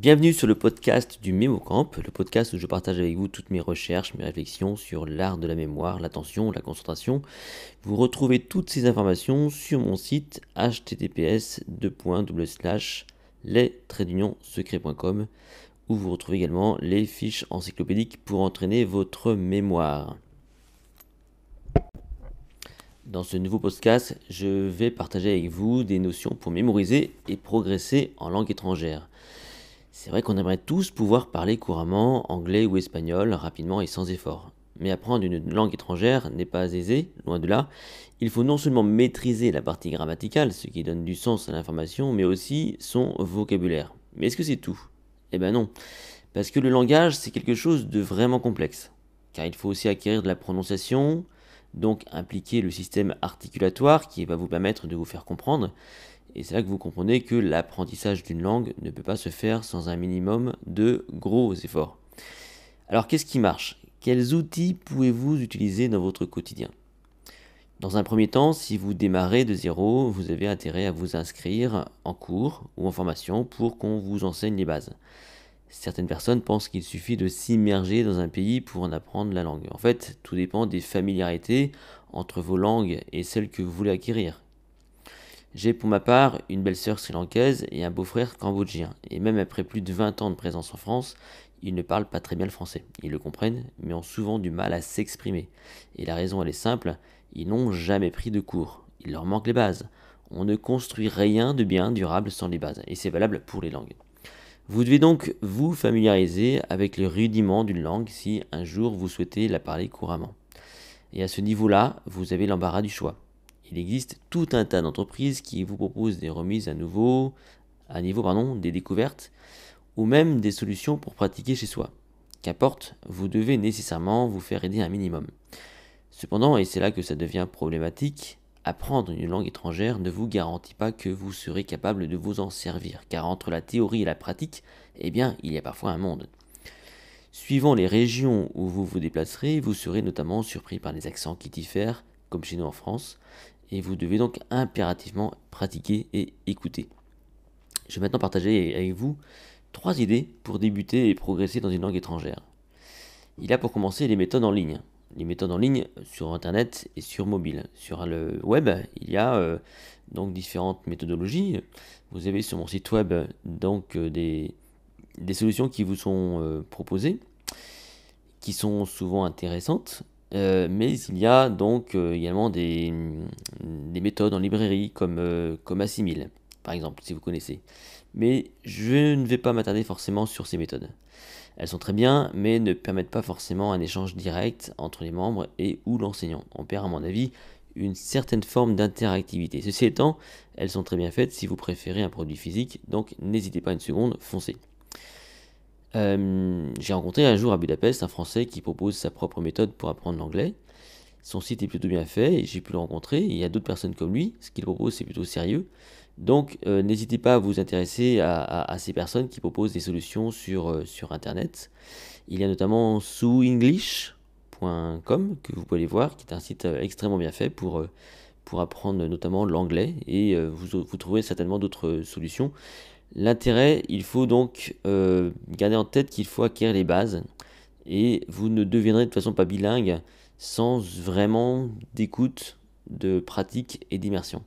Bienvenue sur le podcast du MémoCamp, le podcast où je partage avec vous toutes mes recherches, mes réflexions sur l'art de la mémoire, l'attention, la concentration. Vous retrouvez toutes ces informations sur mon site https les-secrets.com où vous retrouvez également les fiches encyclopédiques pour entraîner votre mémoire. Dans ce nouveau podcast, je vais partager avec vous des notions pour mémoriser et progresser en langue étrangère. C'est vrai qu'on aimerait tous pouvoir parler couramment anglais ou espagnol rapidement et sans effort. Mais apprendre une langue étrangère n'est pas aisé, loin de là. Il faut non seulement maîtriser la partie grammaticale, ce qui donne du sens à l'information, mais aussi son vocabulaire. Mais est-ce que c'est tout? Eh ben non. Parce que le langage, c'est quelque chose de vraiment complexe. Car il faut aussi acquérir de la prononciation, donc impliquer le système articulatoire qui va vous permettre de vous faire comprendre. Et c'est là que vous comprenez que l'apprentissage d'une langue ne peut pas se faire sans un minimum de gros efforts. Alors qu'est-ce qui marche? Quels outils pouvez-vous utiliser dans votre quotidien? Dans un premier temps, si vous démarrez de zéro, vous avez intérêt à vous inscrire en cours ou en formation pour qu'on vous enseigne les bases. Certaines personnes pensent qu'il suffit de s'immerger dans un pays pour en apprendre la langue. En fait, tout dépend des familiarités entre vos langues et celles que vous voulez acquérir. J'ai pour ma part une belle-sœur sri-lankaise et un beau-frère cambodgien. Et même après plus de 20 ans de présence en France, ils ne parlent pas très bien le français. Ils le comprennent, mais ont souvent du mal à s'exprimer. Et la raison, elle est simple, ils n'ont jamais pris de cours. Il leur manque les bases. On ne construit rien de bien durable sans les bases. Et c'est valable pour les langues. Vous devez donc vous familiariser avec les rudiments d'une langue si un jour vous souhaitez la parler couramment. Et à ce niveau-là, vous avez l'embarras du choix il existe tout un tas d'entreprises qui vous proposent des remises à nouveau, à niveau pardon, des découvertes, ou même des solutions pour pratiquer chez soi. Qu'importe, vous devez nécessairement vous faire aider un minimum. Cependant, et c'est là que ça devient problématique, apprendre une langue étrangère ne vous garantit pas que vous serez capable de vous en servir, car entre la théorie et la pratique, eh bien, il y a parfois un monde. Suivant les régions où vous vous déplacerez, vous serez notamment surpris par les accents qui diffèrent, comme chez nous en France, et vous devez donc impérativement pratiquer et écouter. Je vais maintenant partager avec vous trois idées pour débuter et progresser dans une langue étrangère. Il y a pour commencer les méthodes en ligne. Les méthodes en ligne sur Internet et sur mobile. Sur le web, il y a euh, donc différentes méthodologies. Vous avez sur mon site web donc euh, des, solutions qui vous sont euh, proposées, qui sont souvent intéressantes euh, mais il y a donc euh, également des, des, méthodes en librairie comme, euh, comme Assimil, par exemple, si vous connaissez. Mais je ne vais pas m'attarder forcément sur ces méthodes. Elles sont très bien, mais ne permettent pas forcément un échange direct entre les membres et ou l'enseignant. On perd, à mon avis, une certaine forme d'interactivité. Ceci étant, elles sont très bien faites si vous préférez un produit physique, donc n'hésitez pas une seconde, foncez. Euh, j'ai rencontré un jour à Budapest un Français qui propose sa propre méthode pour apprendre l'anglais. Son site est plutôt bien fait et j'ai pu le rencontrer. Il y a d'autres personnes comme lui. Ce qu'il propose, c'est plutôt sérieux. Donc, euh, n'hésitez pas à vous intéresser à, ces personnes qui proposent des solutions sur, euh, Internet. Il y a notamment souenglish.com que vous pouvez aller voir, qui est un site extrêmement bien fait pour, pour apprendre notamment l'anglais. Et vous trouverez certainement d'autres solutions. L'intérêt, il faut donc euh, garder en tête qu'il faut acquérir les bases et vous ne deviendrez de toute façon pas bilingue sans vraiment d'écoute, de pratique et d'immersion.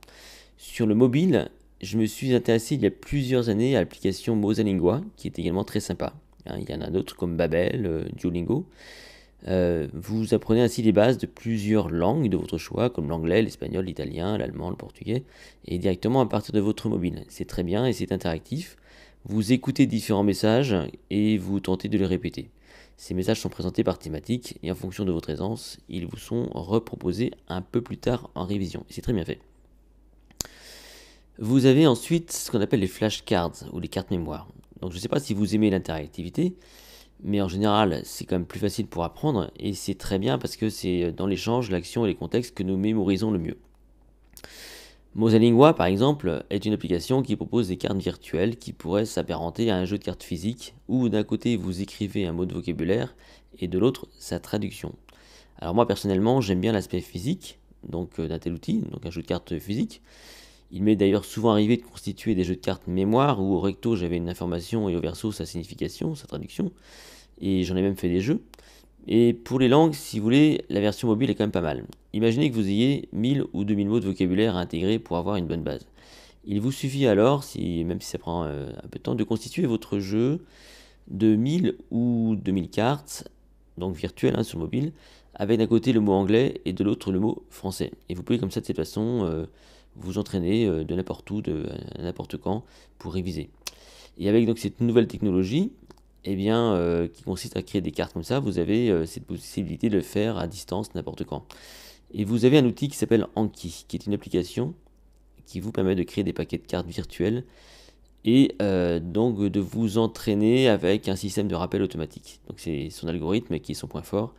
Sur le mobile, je me suis intéressé il y a plusieurs années à l'application Mosalingua qui est également très sympa. Hein, il y en a d'autres comme Babel, euh, Duolingo. Euh, vous apprenez ainsi les bases de plusieurs langues de votre choix, comme l'anglais, l'espagnol, l'italien, l'allemand, le portugais, et directement à partir de votre mobile. C'est très bien et c'est interactif. Vous écoutez différents messages et vous tentez de les répéter. Ces messages sont présentés par thématique et en fonction de votre aisance, ils vous sont reproposés un peu plus tard en révision. C'est très bien fait. Vous avez ensuite ce qu'on appelle les flashcards ou les cartes mémoire. Donc je ne sais pas si vous aimez l'interactivité, mais en général, c'est quand même plus facile pour apprendre et c'est très bien parce que c'est dans l'échange, l'action et les contextes que nous mémorisons le mieux. Mosalingua, par exemple, est une application qui propose des cartes virtuelles qui pourraient s'apparenter à un jeu de cartes physique où d'un côté vous écrivez un mot de vocabulaire et de l'autre sa traduction. Alors moi personnellement, j'aime bien l'aspect physique donc euh, d'un tel outil, donc un jeu de cartes physique. Il m'est d'ailleurs souvent arrivé de constituer des jeux de cartes mémoire où au recto j'avais une information et au verso sa signification, sa traduction. Et j'en ai même fait des jeux. Et pour les langues, si vous voulez, la version mobile est quand même pas mal. Imaginez que vous ayez 1000 ou 2000 mots de vocabulaire à intégrer pour avoir une bonne base. Il vous suffit alors, même si ça prend euh, un peu de temps, de constituer votre jeu de 1000 ou 2000 cartes, donc virtuelles hein, sur mobile, avec d'un côté le mot anglais et de l'autre le mot français. Et vous pouvez comme ça de cette façon euh, vous entraîner euh, de n'importe où, de n'importe quand, pour réviser. Et avec cette nouvelle technologie, eh euh, qui consiste à créer des cartes comme ça, vous avez euh, cette possibilité de le faire à distance n'importe quand. Et vous avez un outil qui s'appelle Anki, qui est une application qui vous permet de créer des paquets de cartes virtuelles et donc de vous entraîner avec un système de rappel automatique. Donc c'est son algorithme qui est son point fort.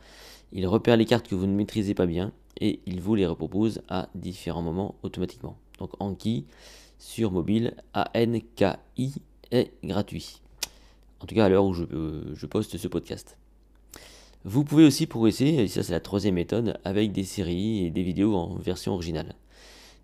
Il repère les cartes que vous ne maîtrisez pas bien et il vous les repropose à différents moments automatiquement. Donc Anki sur mobile, A-N-K-I est gratuit. En tout cas à l'heure où euh, je, poste ce podcast. Vous pouvez aussi progresser, et ça c'est la troisième méthode, avec des séries et des vidéos en version originale.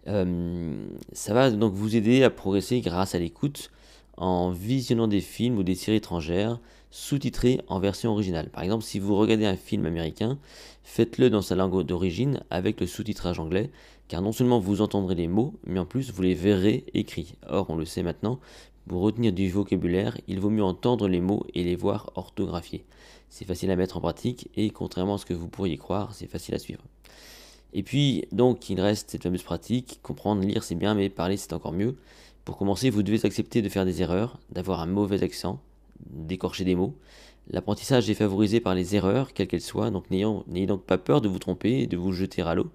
Euh, ça va donc vous aider à progresser grâce à l'écoute en visionnant des films ou des séries étrangères sous-titrées en version originale. Par exemple, si vous regardez un film américain, faites-le dans sa langue d'origine avec le sous-titrage anglais, car non seulement vous entendrez les mots, mais en plus vous les verrez écrits. Or, on le sait maintenant, pour retenir du vocabulaire, il vaut mieux entendre les mots et les voir orthographiés. C'est facile à mettre en pratique et contrairement à ce que vous pourriez croire, c'est facile à suivre. Et puis, donc, il reste cette fameuse pratique. Comprendre, lire, c'est bien, mais parler, c'est encore mieux. Pour commencer, vous devez accepter de faire des erreurs, d'avoir un mauvais accent, d'écorcher des mots. L'apprentissage est favorisé par les erreurs, quelles qu'elles soient, donc n'ayez donc pas peur de vous tromper et de vous jeter à l'eau.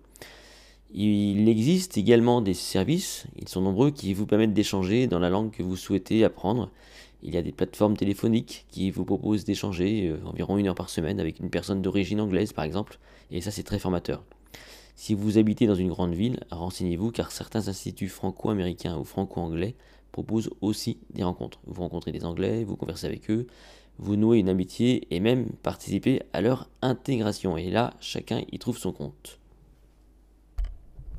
Il existe également des services, ils sont nombreux, qui vous permettent d'échanger dans la langue que vous souhaitez apprendre. Il y a des plateformes téléphoniques qui vous proposent d'échanger euh, environ une heure par semaine avec une personne d'origine anglaise par exemple, et ça c'est très formateur. Si vous habitez dans une grande ville, renseignez-vous car certains instituts franco-américains ou franco-anglais proposent aussi des rencontres. Vous rencontrez des Anglais, vous conversez avec eux, vous nouez une amitié et même participez à leur intégration. Et là, chacun y trouve son compte.